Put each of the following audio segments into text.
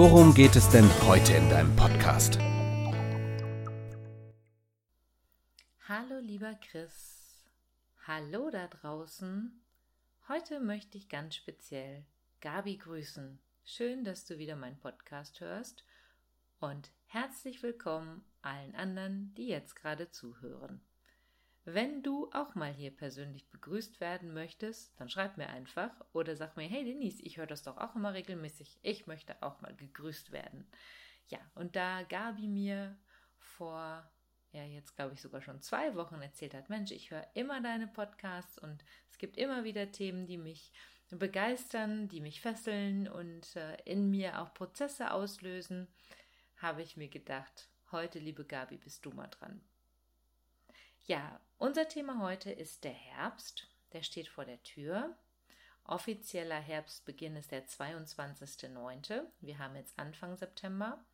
worum geht es denn heute in deinem Podcast? Hallo lieber Chris, hallo da draußen. Heute möchte ich ganz speziell Gabi grüßen. Schön, dass du wieder meinen Podcast hörst und herzlich willkommen allen anderen, die jetzt gerade zuhören. Wenn du auch mal hier persönlich begrüßt werden möchtest, dann schreib mir einfach oder sag mir, hey Denise, ich höre das doch auch immer regelmäßig, ich möchte auch mal gegrüßt werden. Ja, und da Gabi mir vor, ja jetzt glaube ich sogar schon zwei Wochen erzählt hat, Mensch, ich höre immer deine Podcasts und es gibt immer wieder Themen, die mich begeistern, die mich fesseln und äh, in mir auch Prozesse auslösen, habe ich mir gedacht, heute, liebe Gabi, bist du mal dran. Ja, unser Thema heute ist der Herbst. Der steht vor der Tür. Offizieller Herbstbeginn ist der 22.09. Wir haben jetzt Anfang September.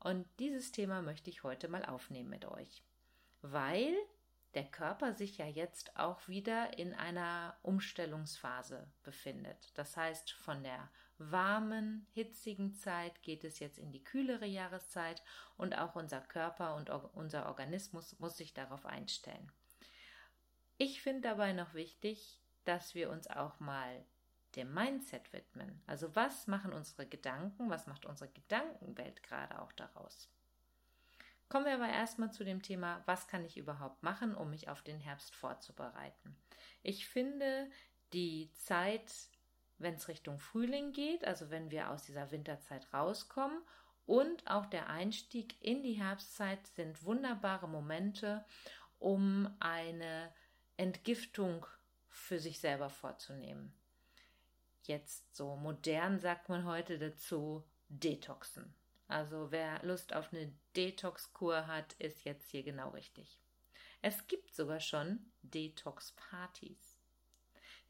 Und dieses Thema möchte ich heute mal aufnehmen mit euch, weil der Körper sich ja jetzt auch wieder in einer Umstellungsphase befindet. Das heißt, von der warmen, hitzigen Zeit geht es jetzt in die kühlere Jahreszeit und auch unser Körper und unser Organismus muss sich darauf einstellen. Ich finde dabei noch wichtig, dass wir uns auch mal dem Mindset widmen. Also was machen unsere Gedanken, was macht unsere Gedankenwelt gerade auch daraus? Kommen wir aber erstmal zu dem Thema, was kann ich überhaupt machen, um mich auf den Herbst vorzubereiten. Ich finde die Zeit wenn es Richtung Frühling geht, also wenn wir aus dieser Winterzeit rauskommen. Und auch der Einstieg in die Herbstzeit sind wunderbare Momente, um eine Entgiftung für sich selber vorzunehmen. Jetzt so modern sagt man heute dazu Detoxen. Also wer Lust auf eine Detox-Kur hat, ist jetzt hier genau richtig. Es gibt sogar schon Detox-Partys.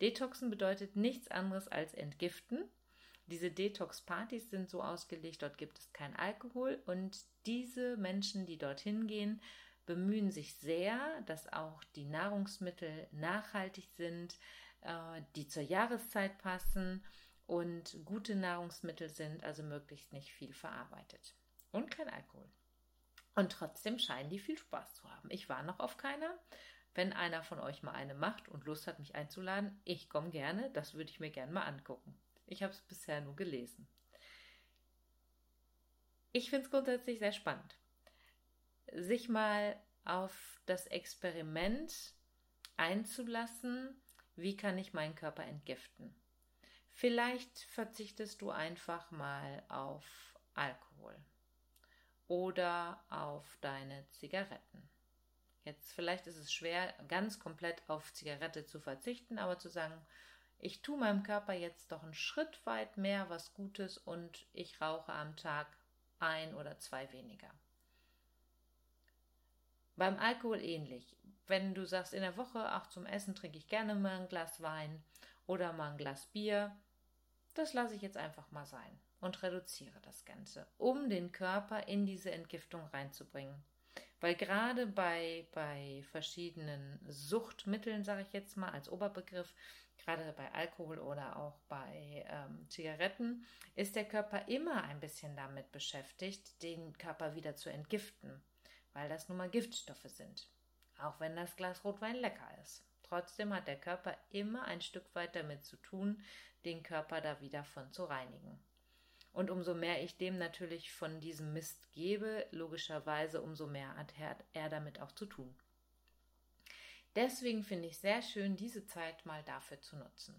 Detoxen bedeutet nichts anderes als entgiften. Diese Detox-Partys sind so ausgelegt, dort gibt es kein Alkohol und diese Menschen, die dorthin gehen, bemühen sich sehr, dass auch die Nahrungsmittel nachhaltig sind, äh, die zur Jahreszeit passen und gute Nahrungsmittel sind, also möglichst nicht viel verarbeitet. Und kein Alkohol. Und trotzdem scheinen die viel Spaß zu haben. Ich war noch auf keiner, wenn einer von euch mal eine macht und Lust hat, mich einzuladen, ich komme gerne, das würde ich mir gerne mal angucken. Ich habe es bisher nur gelesen. Ich finde es grundsätzlich sehr spannend, sich mal auf das Experiment einzulassen, wie kann ich meinen Körper entgiften. Vielleicht verzichtest du einfach mal auf Alkohol oder auf deine Zigaretten Jetzt vielleicht ist es schwer, ganz komplett auf Zigarette zu verzichten, aber zu sagen, ich tue meinem Körper jetzt doch einen Schritt weit mehr was Gutes und ich rauche am Tag ein oder zwei weniger. Beim Alkohol ähnlich. Wenn du sagst, in der Woche, auch zum Essen trinke ich gerne mal ein Glas Wein oder mal ein Glas Bier, das lasse ich jetzt einfach mal sein und reduziere das Ganze, um den Körper in diese Entgiftung reinzubringen. Weil gerade bei, bei verschiedenen Suchtmitteln, sage ich jetzt mal als Oberbegriff, gerade bei Alkohol oder auch bei ähm, Zigaretten, ist der Körper immer ein bisschen damit beschäftigt, den Körper wieder zu entgiften, weil das nun mal Giftstoffe sind. Auch wenn das Glas Rotwein lecker ist. Trotzdem hat der Körper immer ein Stück weit damit zu tun, den Körper da wieder von zu reinigen. Und umso mehr ich dem natürlich von diesem Mist gebe, logischerweise, umso mehr hat er damit auch zu tun. Deswegen finde ich sehr schön, diese Zeit mal dafür zu nutzen.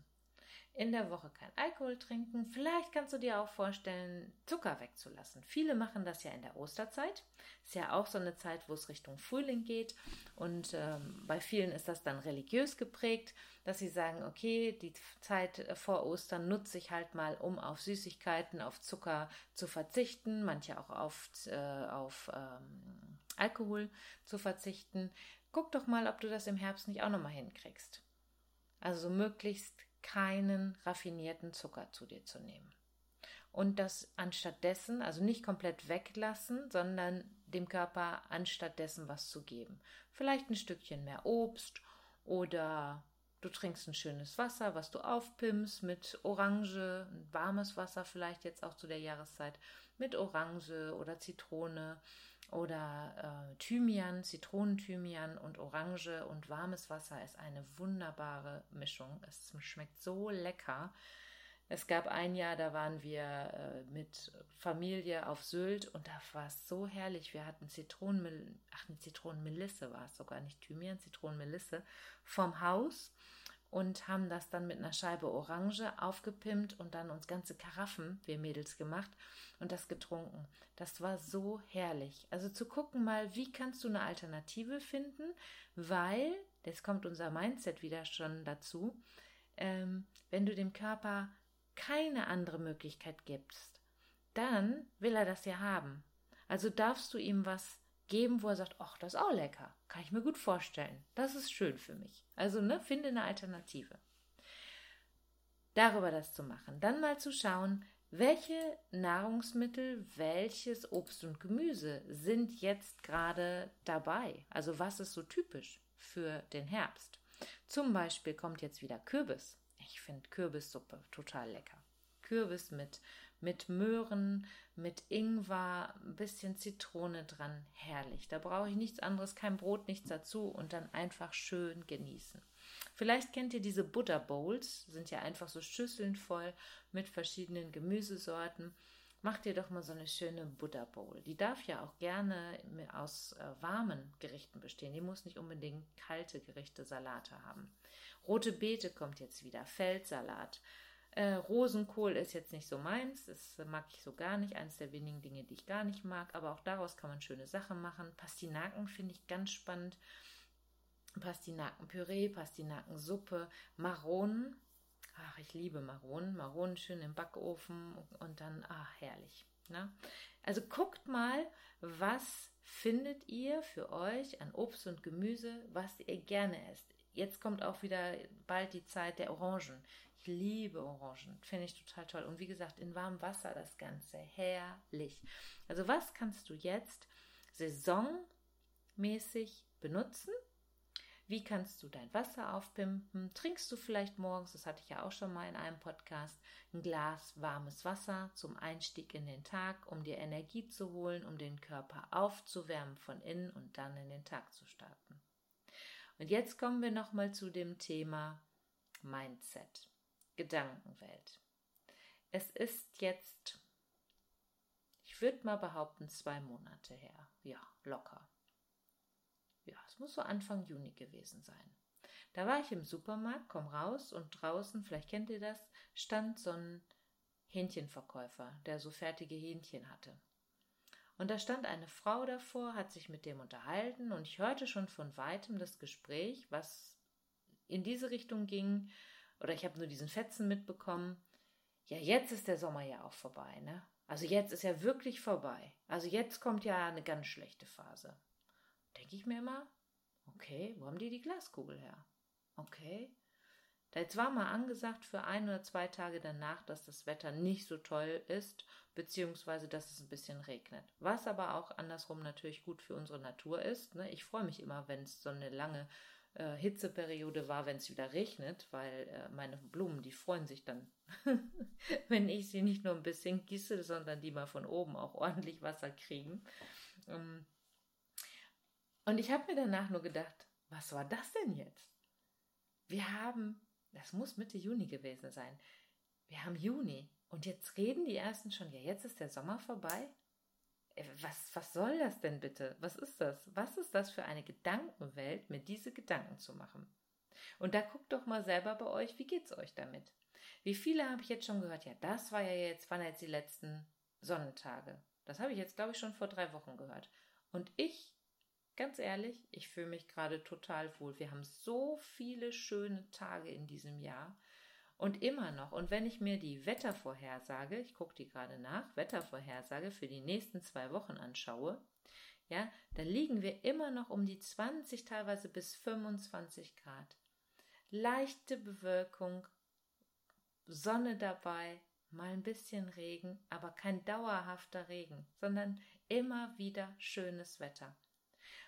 In der Woche kein Alkohol trinken. Vielleicht kannst du dir auch vorstellen, Zucker wegzulassen. Viele machen das ja in der Osterzeit. Ist ja auch so eine Zeit, wo es Richtung Frühling geht. Und ähm, bei vielen ist das dann religiös geprägt, dass sie sagen, okay, die Zeit vor Ostern nutze ich halt mal, um auf Süßigkeiten, auf Zucker zu verzichten. Manche auch auf, äh, auf ähm, Alkohol zu verzichten. Guck doch mal, ob du das im Herbst nicht auch nochmal hinkriegst. Also möglichst keinen raffinierten Zucker zu dir zu nehmen. Und das anstattdessen, also nicht komplett weglassen, sondern dem Körper anstattdessen was zu geben. Vielleicht ein Stückchen mehr Obst oder du trinkst ein schönes Wasser, was du aufpimpst mit Orange, warmes Wasser vielleicht jetzt auch zu der Jahreszeit, mit Orange oder Zitrone oder äh, Thymian, Zitronenthymian und Orange und warmes Wasser ist eine wunderbare Mischung. Es schmeckt so lecker. Es gab ein Jahr, da waren wir äh, mit Familie auf Sylt und da war es so herrlich. Wir hatten Zitronenmel ach, eine Zitronenmelisse war es sogar, nicht Thymian, Zitronenmelisse vom Haus und haben das dann mit einer Scheibe Orange aufgepimpt und dann uns ganze Karaffen, wir Mädels, gemacht und das getrunken. Das war so herrlich. Also zu gucken mal, wie kannst du eine Alternative finden, weil, jetzt kommt unser Mindset wieder schon dazu, ähm, wenn du dem Körper keine andere Möglichkeit gibst, dann will er das ja haben. Also darfst du ihm was geben, wo er sagt, ach, das ist auch lecker. Kann ich mir gut vorstellen. Das ist schön für mich. Also, ne, finde eine Alternative. Darüber das zu machen. Dann mal zu schauen, welche Nahrungsmittel, welches Obst und Gemüse sind jetzt gerade dabei? Also was ist so typisch für den Herbst? Zum Beispiel kommt jetzt wieder Kürbis. Ich finde Kürbissuppe total lecker. Kürbis mit mit Möhren, mit Ingwer, ein bisschen Zitrone dran. Herrlich. Da brauche ich nichts anderes, kein Brot, nichts dazu und dann einfach schön genießen. Vielleicht kennt ihr diese Butter Bowls, sind ja einfach so Schüsseln voll mit verschiedenen Gemüsesorten. Macht ihr doch mal so eine schöne Butter Bowl. Die darf ja auch gerne aus äh, warmen Gerichten bestehen. Die muss nicht unbedingt kalte Gerichte, Salate haben. Rote Beete kommt jetzt wieder, Feldsalat. Äh, Rosenkohl ist jetzt nicht so meins, das mag ich so gar nicht, eines der wenigen Dinge, die ich gar nicht mag, aber auch daraus kann man schöne Sachen machen. Pastinaken finde ich ganz spannend. Pastinakenpüree, Pastinakensuppe, Maronen. Ach, ich liebe Maronen. Maronen schön im Backofen und dann, ach, herrlich. Ne? Also guckt mal, was findet ihr für euch an Obst und Gemüse, was ihr gerne esst. Jetzt kommt auch wieder bald die Zeit der Orangen. Ich liebe Orangen, finde ich total toll. Und wie gesagt, in warmem Wasser das Ganze, herrlich. Also was kannst du jetzt saisonmäßig benutzen? Wie kannst du dein Wasser aufpimpen? Trinkst du vielleicht morgens, das hatte ich ja auch schon mal in einem Podcast, ein Glas warmes Wasser zum Einstieg in den Tag, um dir Energie zu holen, um den Körper aufzuwärmen von innen und dann in den Tag zu starten. Und jetzt kommen wir nochmal zu dem Thema Mindset. Gedankenwelt. Es ist jetzt, ich würde mal behaupten, zwei Monate her. Ja, locker. Ja, es muss so Anfang Juni gewesen sein. Da war ich im Supermarkt, komm raus und draußen, vielleicht kennt ihr das, stand so ein Hähnchenverkäufer, der so fertige Hähnchen hatte. Und da stand eine Frau davor, hat sich mit dem unterhalten und ich hörte schon von weitem das Gespräch, was in diese Richtung ging, oder ich habe nur diesen Fetzen mitbekommen. Ja, jetzt ist der Sommer ja auch vorbei, ne? Also jetzt ist er wirklich vorbei. Also jetzt kommt ja eine ganz schlechte Phase. Denke ich mir immer, okay, wo haben die die Glaskugel her? Okay. Da jetzt war mal angesagt für ein oder zwei Tage danach, dass das Wetter nicht so toll ist, beziehungsweise dass es ein bisschen regnet. Was aber auch andersrum natürlich gut für unsere Natur ist. Ne? Ich freue mich immer, wenn es so eine lange äh, Hitzeperiode war, wenn es wieder regnet, weil äh, meine Blumen, die freuen sich dann, wenn ich sie nicht nur ein bisschen gieße, sondern die mal von oben auch ordentlich Wasser kriegen. Ähm, und ich habe mir danach nur gedacht, was war das denn jetzt? Wir haben, das muss Mitte Juni gewesen sein, wir haben Juni und jetzt reden die ersten schon, ja, jetzt ist der Sommer vorbei. Äh, was, was soll das denn bitte? Was ist das? Was ist das für eine Gedankenwelt, mir diese Gedanken zu machen? Und da guckt doch mal selber bei euch, wie geht's euch damit? Wie viele habe ich jetzt schon gehört? Ja, das war ja jetzt, waren jetzt die letzten Sonnentage. Das habe ich jetzt, glaube ich, schon vor drei Wochen gehört. Und ich, ganz ehrlich, ich fühle mich gerade total wohl. Wir haben so viele schöne Tage in diesem Jahr. Und immer noch. Und wenn ich mir die Wettervorhersage, ich gucke die gerade nach, Wettervorhersage für die nächsten zwei Wochen anschaue, ja, da liegen wir immer noch um die 20, teilweise bis 25 Grad. Leichte Bewölkung, Sonne dabei, mal ein bisschen Regen, aber kein dauerhafter Regen, sondern immer wieder schönes Wetter.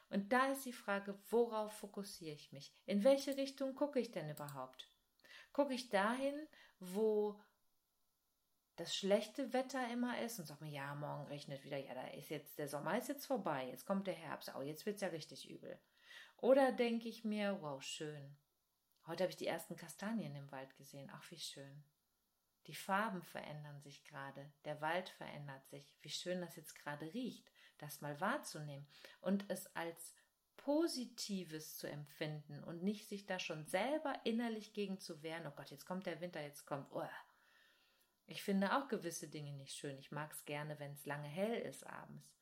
Und da ist die Frage, worauf fokussiere ich mich? In welche Richtung gucke ich denn überhaupt? Gucke ich dahin, wo das schlechte Wetter immer ist und sag mir, ja, morgen regnet wieder, ja, da ist jetzt, der Sommer ist jetzt vorbei, jetzt kommt der Herbst, oh, jetzt wird's ja richtig übel. Oder denke ich mir, wow, schön. Heute habe ich die ersten Kastanien im Wald gesehen, ach, wie schön. Die Farben verändern sich gerade, der Wald verändert sich. Wie schön das jetzt gerade riecht, das mal wahrzunehmen und es als Positives zu empfinden und nicht sich da schon selber innerlich gegen zu wehren, oh Gott, jetzt kommt der Winter, jetzt kommt, oh. Ich finde auch gewisse Dinge nicht schön. Ich mag es gerne, wenn es lange hell ist abends.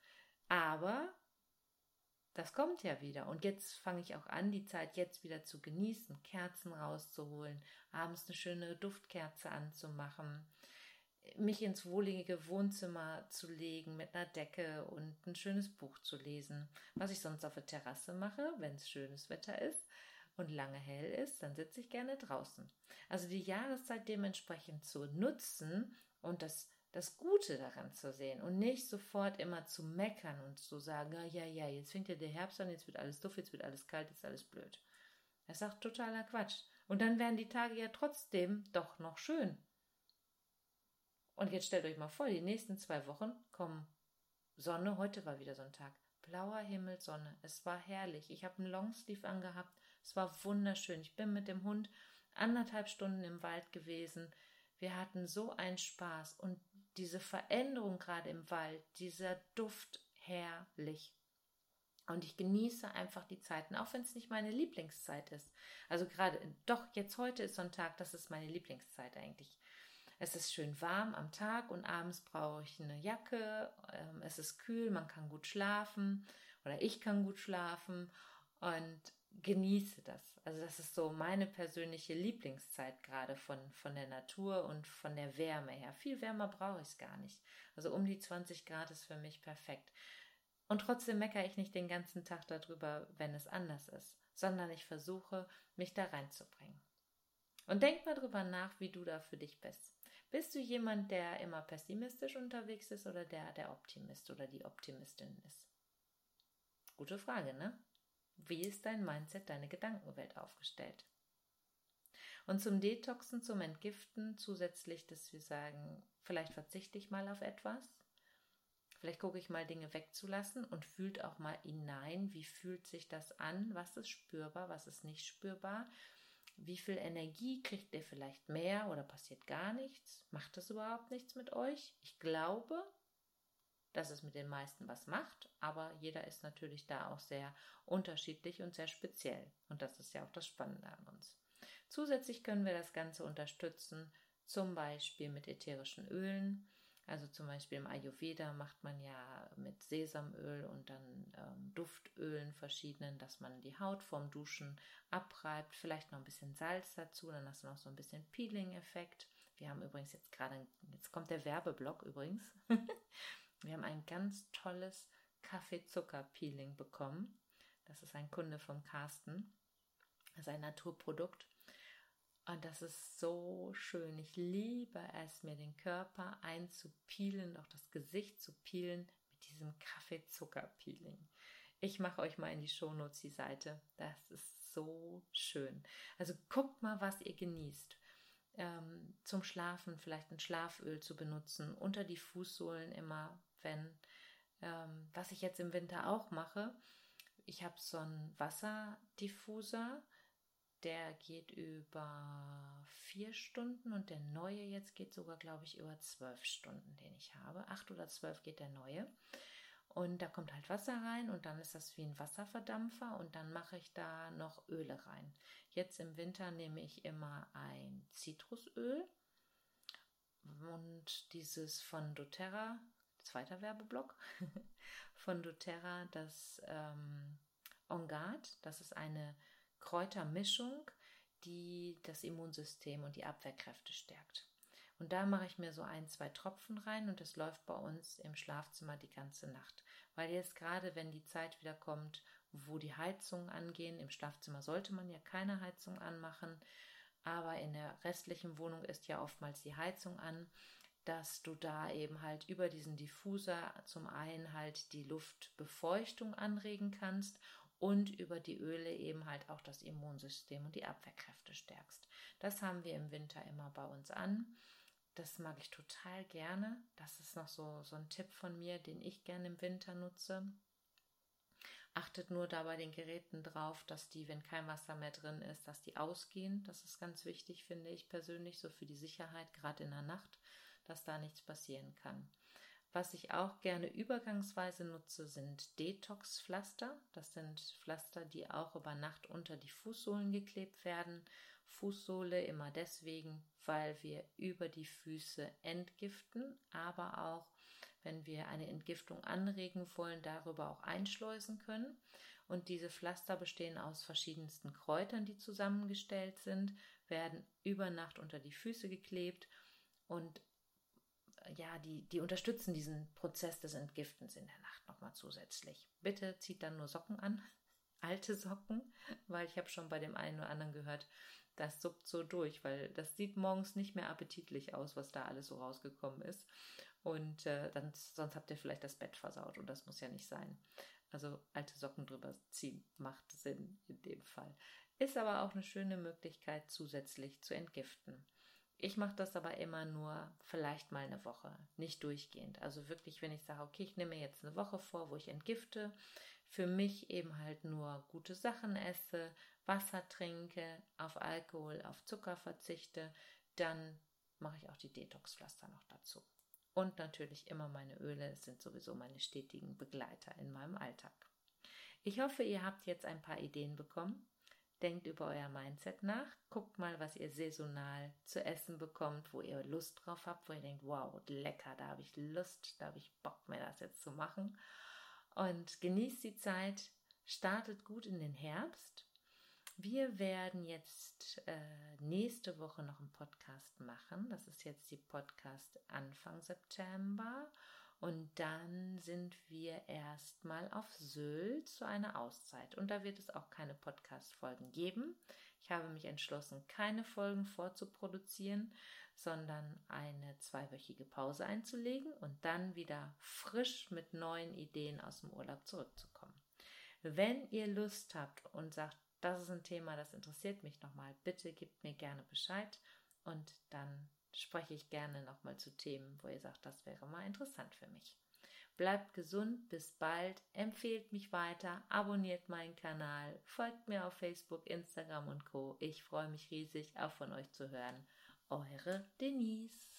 Aber das kommt ja wieder. Und jetzt fange ich auch an, die Zeit jetzt wieder zu genießen, Kerzen rauszuholen, abends eine schöne Duftkerze anzumachen, mich ins wohlige Wohnzimmer zu legen mit einer Decke und ein schönes Buch zu lesen. Was ich sonst auf der Terrasse mache, wenn es schönes Wetter ist und lange hell ist, dann sitze ich gerne draußen. Also die Jahreszeit dementsprechend zu nutzen und das, das Gute daran zu sehen und nicht sofort immer zu meckern und zu sagen, ja, ja, ja, jetzt fängt ja der Herbst an, jetzt wird alles doof, jetzt wird alles kalt, jetzt ist alles blöd. Das ist auch totaler Quatsch. Und dann werden die Tage ja trotzdem doch noch schön. Und jetzt stellt euch mal vor, die nächsten zwei Wochen kommen Sonne. Heute war wieder so ein Tag. Blauer Himmel, Sonne. Es war herrlich. Ich habe einen Longsleeve angehabt. Es war wunderschön. Ich bin mit dem Hund anderthalb Stunden im Wald gewesen. Wir hatten so einen Spaß und diese Veränderung gerade im Wald, dieser Duft herrlich. Und ich genieße einfach die Zeiten, auch wenn es nicht meine Lieblingszeit ist. Also gerade, doch, jetzt heute ist so ein Tag, das ist meine Lieblingszeit eigentlich. Es ist schön warm am Tag und abends brauche ich eine Jacke. Ähm, es ist kühl, man kann gut schlafen oder ich kann gut schlafen und genieße das. Also das ist so meine persönliche Lieblingszeit gerade von, von der Natur und von der Wärme her. Viel wärmer brauche ich es gar nicht. Also um die 20 Grad ist für mich perfekt. Und trotzdem meckere ich nicht den ganzen Tag darüber, wenn es anders ist, sondern ich versuche, mich da reinzubringen. Und denk mal drüber nach, wie du da für dich bist. Bist du jemand, der immer pessimistisch unterwegs ist oder der der Optimist oder die Optimistin ist? Gute Frage, ne? Wie ist dein Mindset, deine Gedankenwelt aufgestellt? Und zum Detoxen, zum Entgiften zusätzlich, dass wir sagen, vielleicht verzichte ich mal auf etwas, vielleicht gucke ich mal Dinge wegzulassen und fühlt auch mal hinein, wie fühlt sich das an, was ist spürbar, was ist nicht spürbar wie viel Energie kriegt ihr vielleicht mehr oder passiert gar nichts? Macht das überhaupt nichts mit euch? Ich glaube, dass es mit den meisten was macht, aber jeder ist natürlich da auch sehr unterschiedlich und sehr speziell. Und das ist ja auch das Spannende an uns. Zusätzlich können wir das Ganze unterstützen, zum Beispiel mit ätherischen Ölen. Also zum Beispiel im Ayurveda macht man ja mit Sesamöl und dann ähm, Duftölen verschiedenen, dass man die Haut vorm Duschen abreibt, vielleicht noch ein bisschen Salz dazu, dann hast du noch so ein bisschen Peeling-Effekt. Wir haben übrigens jetzt gerade, jetzt kommt der Werbeblock übrigens. Wir haben ein ganz tolles Kaffeezucker-Peeling bekommen. Das ist ein Kunde vom Carsten. Das ist ein Naturprodukt. Und das ist so schön. Ich liebe es, mir den Körper einzupielen, auch das Gesicht zu peelen mit diesem Kaffeezucker-Peeling. Ich mache euch mal in die Shownotes die Seite. Das ist so schön. Also guckt mal, was ihr genießt. Ähm, zum Schlafen vielleicht ein Schlaföl zu benutzen, unter die Fußsohlen immer, wenn, ähm, was ich jetzt im Winter auch mache. Ich habe so einen Wasserdiffuser, der geht über vier Stunden und der neue jetzt geht sogar, glaube ich, über zwölf Stunden, den ich habe. Acht oder zwölf geht der neue. Und da kommt halt Wasser rein und dann ist das wie ein Wasserverdampfer und dann mache ich da noch Öle rein. Jetzt im Winter nehme ich immer ein Zitrusöl und dieses von doTERRA, zweiter Werbeblock, von doTERRA, das ähm, On das ist eine Kräutermischung, die das Immunsystem und die Abwehrkräfte stärkt. Und da mache ich mir so ein, zwei Tropfen rein und das läuft bei uns im Schlafzimmer die ganze Nacht. Weil jetzt gerade, wenn die Zeit wieder kommt, wo die Heizungen angehen, im Schlafzimmer sollte man ja keine Heizung anmachen, aber in der restlichen Wohnung ist ja oftmals die Heizung an, dass du da eben halt über diesen Diffuser zum einen halt die Luftbefeuchtung anregen kannst und über die Öle eben halt auch das Immunsystem und die Abwehrkräfte stärkst. Das haben wir im Winter immer bei uns an. Das mag ich total gerne. Das ist noch so, so ein Tipp von mir, den ich gerne im Winter nutze. Achtet nur da bei den Geräten drauf, dass die, wenn kein Wasser mehr drin ist, dass die ausgehen. Das ist ganz wichtig, finde ich persönlich, so für die Sicherheit, gerade in der Nacht, dass da nichts passieren kann. Was ich auch gerne übergangsweise nutze, sind Detox-Pflaster. Das sind Pflaster, die auch über Nacht unter die Fußsohlen geklebt werden. Fußsohle immer deswegen, weil wir über die Füße entgiften, aber auch, wenn wir eine Entgiftung anregen wollen, darüber auch einschleusen können. Und diese Pflaster bestehen aus verschiedensten Kräutern, die zusammengestellt sind, werden über Nacht unter die Füße geklebt und ja, die, die unterstützen diesen Prozess des Entgiftens in der Nacht nochmal zusätzlich. Bitte zieht dann nur Socken an, alte Socken, weil ich habe schon bei dem einen oder anderen gehört, das suppt so durch, weil das sieht morgens nicht mehr appetitlich aus, was da alles so rausgekommen ist. Und äh, dann, sonst habt ihr vielleicht das Bett versaut und das muss ja nicht sein. Also alte Socken drüber ziehen macht Sinn in dem Fall. Ist aber auch eine schöne Möglichkeit, zusätzlich zu entgiften. Ich mache das aber immer nur vielleicht mal eine Woche, nicht durchgehend. Also wirklich, wenn ich sage, okay, ich nehme mir jetzt eine Woche vor, wo ich entgifte, für mich eben halt nur gute Sachen esse, Wasser trinke, auf Alkohol, auf Zucker verzichte, dann mache ich auch die Detoxpflaster noch dazu. Und natürlich immer meine Öle sind sowieso meine stetigen Begleiter in meinem Alltag. Ich hoffe, ihr habt jetzt ein paar Ideen bekommen, Denkt über euer Mindset nach. Guckt mal, was ihr saisonal zu essen bekommt, wo ihr Lust drauf habt, wo ihr denkt, wow, lecker, da habe ich Lust, da habe ich Bock, mir das jetzt zu machen. Und genießt die Zeit, startet gut in den Herbst. Wir werden jetzt äh, nächste Woche noch einen Podcast machen. Das ist jetzt die Podcast Anfang September. Und dann sind wir erstmal auf Sylt zu einer Auszeit. Und da wird es auch keine Podcast-Folgen geben. Ich habe mich entschlossen, keine Folgen vorzuproduzieren, sondern eine zweiwöchige Pause einzulegen und dann wieder frisch mit neuen Ideen aus dem Urlaub zurückzukommen. Wenn ihr Lust habt und sagt, das ist ein Thema, das interessiert mich nochmal, bitte gebt mir gerne Bescheid und dann spreche ich gerne nochmal zu Themen, wo ihr sagt, das wäre mal interessant für mich. Bleibt gesund, bis bald, empfehlt mich weiter, abonniert meinen Kanal, folgt mir auf Facebook, Instagram und Co. Ich freue mich riesig, auch von euch zu hören. Eure Denise.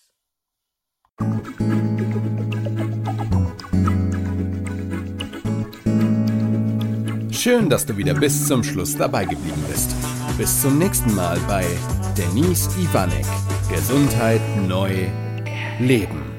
Schön, dass du wieder bis zum Schluss dabei geblieben bist. Bis zum nächsten Mal bei Denise Ivanek. Gesundheit neu leben.